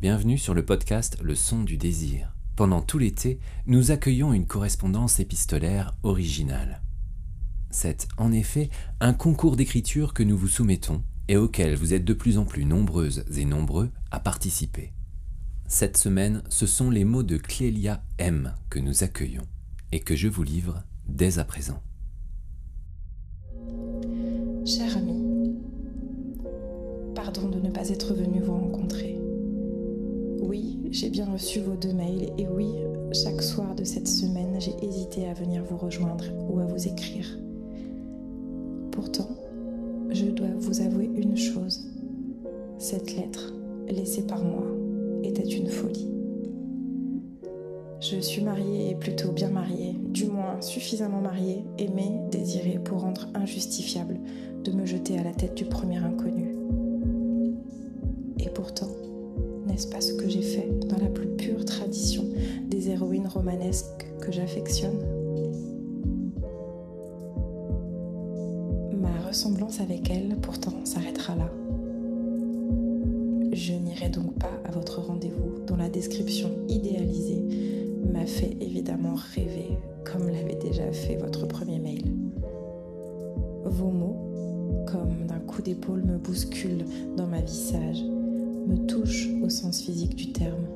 bienvenue sur le podcast Le son du désir. Pendant tout l'été, nous accueillons une correspondance épistolaire originale. C'est en effet un concours d'écriture que nous vous soumettons et auquel vous êtes de plus en plus nombreuses et nombreux à participer. Cette semaine, ce sont les mots de Clélia M que nous accueillons et que je vous livre dès à présent. Cher ami, pardon de ne pas être venu vous rencontrer. Oui, j'ai bien reçu vos deux mails et oui, chaque soir de cette semaine, j'ai hésité à venir vous rejoindre ou à vous écrire. Pourtant, je dois vous avouer une chose. Cette lettre, laissée par moi, était une folie. Je suis mariée et plutôt bien mariée, du moins suffisamment mariée, aimée, désirée pour rendre injustifiable de me jeter à la tête du premier inconnu. Et pourtant, pas ce que j'ai fait dans la plus pure tradition des héroïnes romanesques que j'affectionne? Ma ressemblance avec elle, pourtant, s'arrêtera là. Je n'irai donc pas à votre rendez-vous dont la description idéalisée m'a fait évidemment rêver comme l'avait déjà fait votre premier mail. Vos mots, comme d'un coup d'épaule, me bousculent dans ma vie sage, me touchent au sens physique du terme.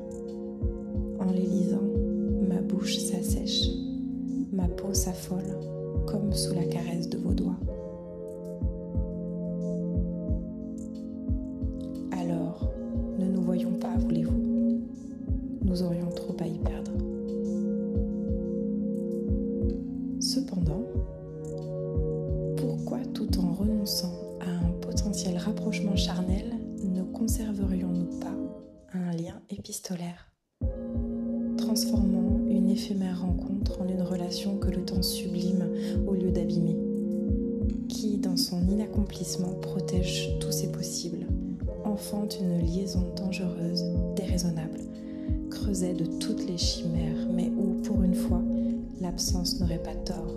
En les lisant, ma bouche s'assèche, ma peau s'affole, comme sous la caresse de vos doigts. Alors, ne nous voyons pas, voulez-vous? Nous aurions trop à y perdre. Cependant, pourquoi tout en renonçant à un potentiel rapprochement charnel ne conserverions-nous pas un lien épistolaire Transformant une éphémère rencontre en une relation que le temps sublime au lieu d'abîmer, qui dans son inaccomplissement protège tous ses possibles, enfante une liaison dangereuse, déraisonnable, creuset de toutes les chimères, mais où, pour une fois, l'absence n'aurait pas tort,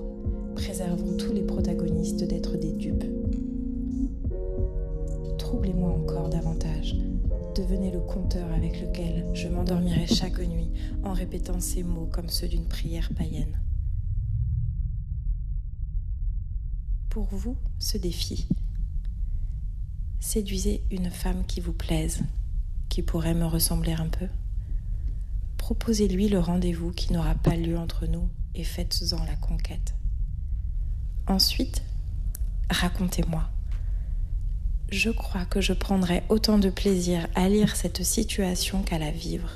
préservant tous les protagonistes d'être des dupes. Devenez le conteur avec lequel je m'endormirai chaque nuit en répétant ces mots comme ceux d'une prière païenne. Pour vous, ce défi. Séduisez une femme qui vous plaise, qui pourrait me ressembler un peu. Proposez-lui le rendez-vous qui n'aura pas lieu entre nous et faites-en la conquête. Ensuite, racontez-moi. Je crois que je prendrai autant de plaisir à lire cette situation qu'à la vivre.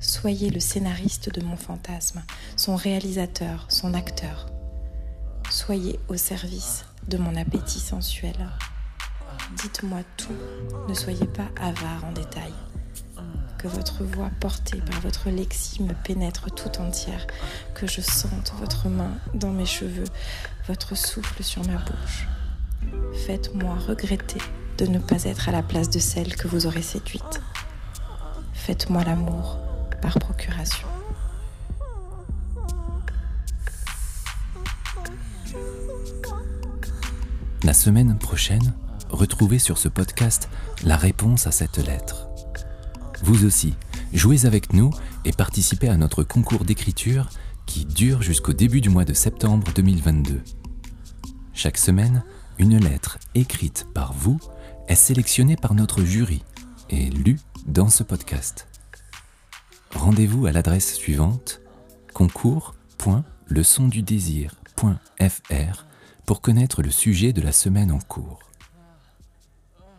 Soyez le scénariste de mon fantasme, son réalisateur, son acteur. Soyez au service de mon appétit sensuel. Dites-moi tout, ne soyez pas avare en détail. Que votre voix portée par votre lexie me pénètre tout entière, que je sente votre main dans mes cheveux, votre souffle sur ma bouche. Faites-moi regretter de ne pas être à la place de celle que vous aurez séduite. Faites-moi l'amour par procuration. La semaine prochaine, retrouvez sur ce podcast la réponse à cette lettre. Vous aussi, jouez avec nous et participez à notre concours d'écriture qui dure jusqu'au début du mois de septembre 2022. Chaque semaine, une lettre écrite par vous est sélectionnée par notre jury et lue dans ce podcast. Rendez-vous à l'adresse suivante concours.leçondudésir.fr pour connaître le sujet de la semaine en cours.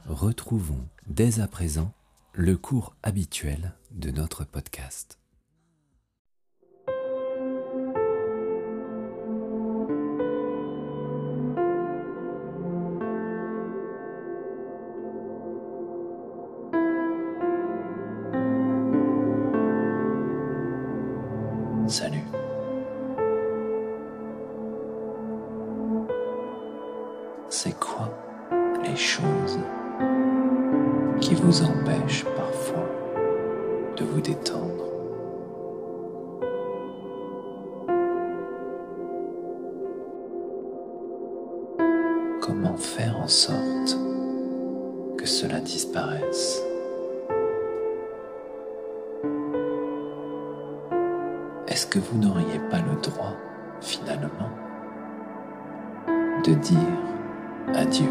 Retrouvons dès à présent le cours habituel de notre podcast. empêche parfois de vous détendre. Comment faire en sorte que cela disparaisse? Est-ce que vous n'auriez pas le droit, finalement, de dire adieu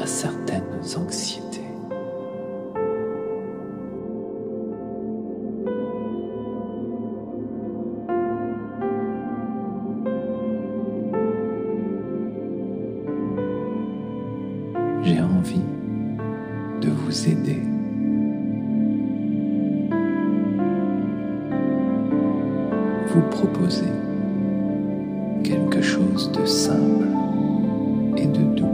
à certaines anxiétés? Vous proposer quelque chose de simple et de doux.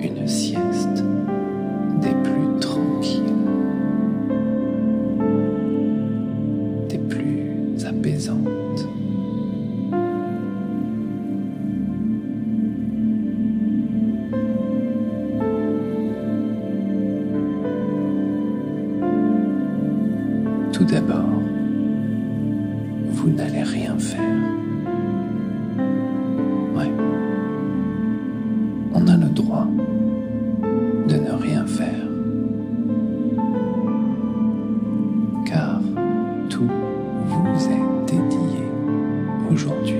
Une sieste des plus tranquilles, des plus apaisantes. De ne rien faire. Car tout vous est dédié aujourd'hui.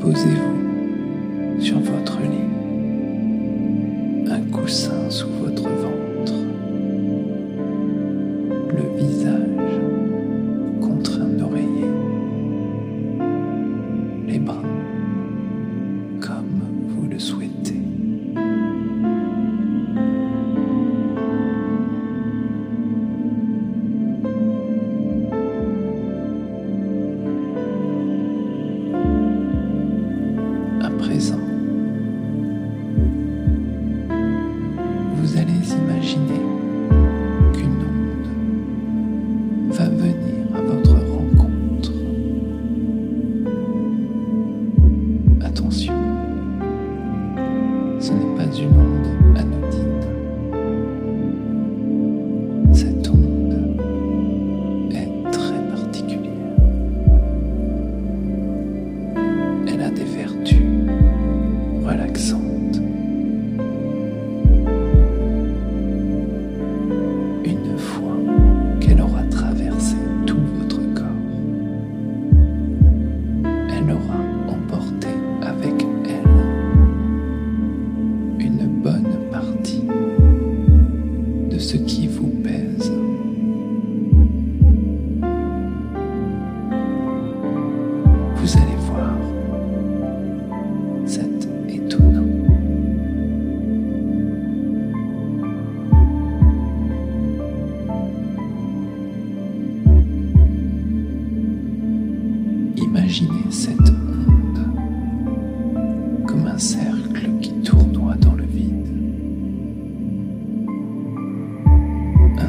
Posez-vous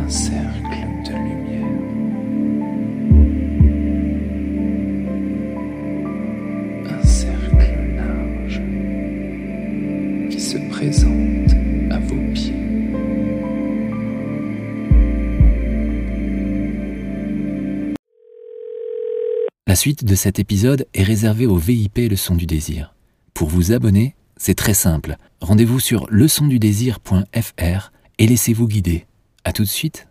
Un cercle de lumière. Un cercle large qui se présente à vos pieds. La suite de cet épisode est réservée au VIP Leçon du désir. Pour vous abonner, c'est très simple. Rendez-vous sur leçondudésir.fr et laissez-vous guider. À tout de suite.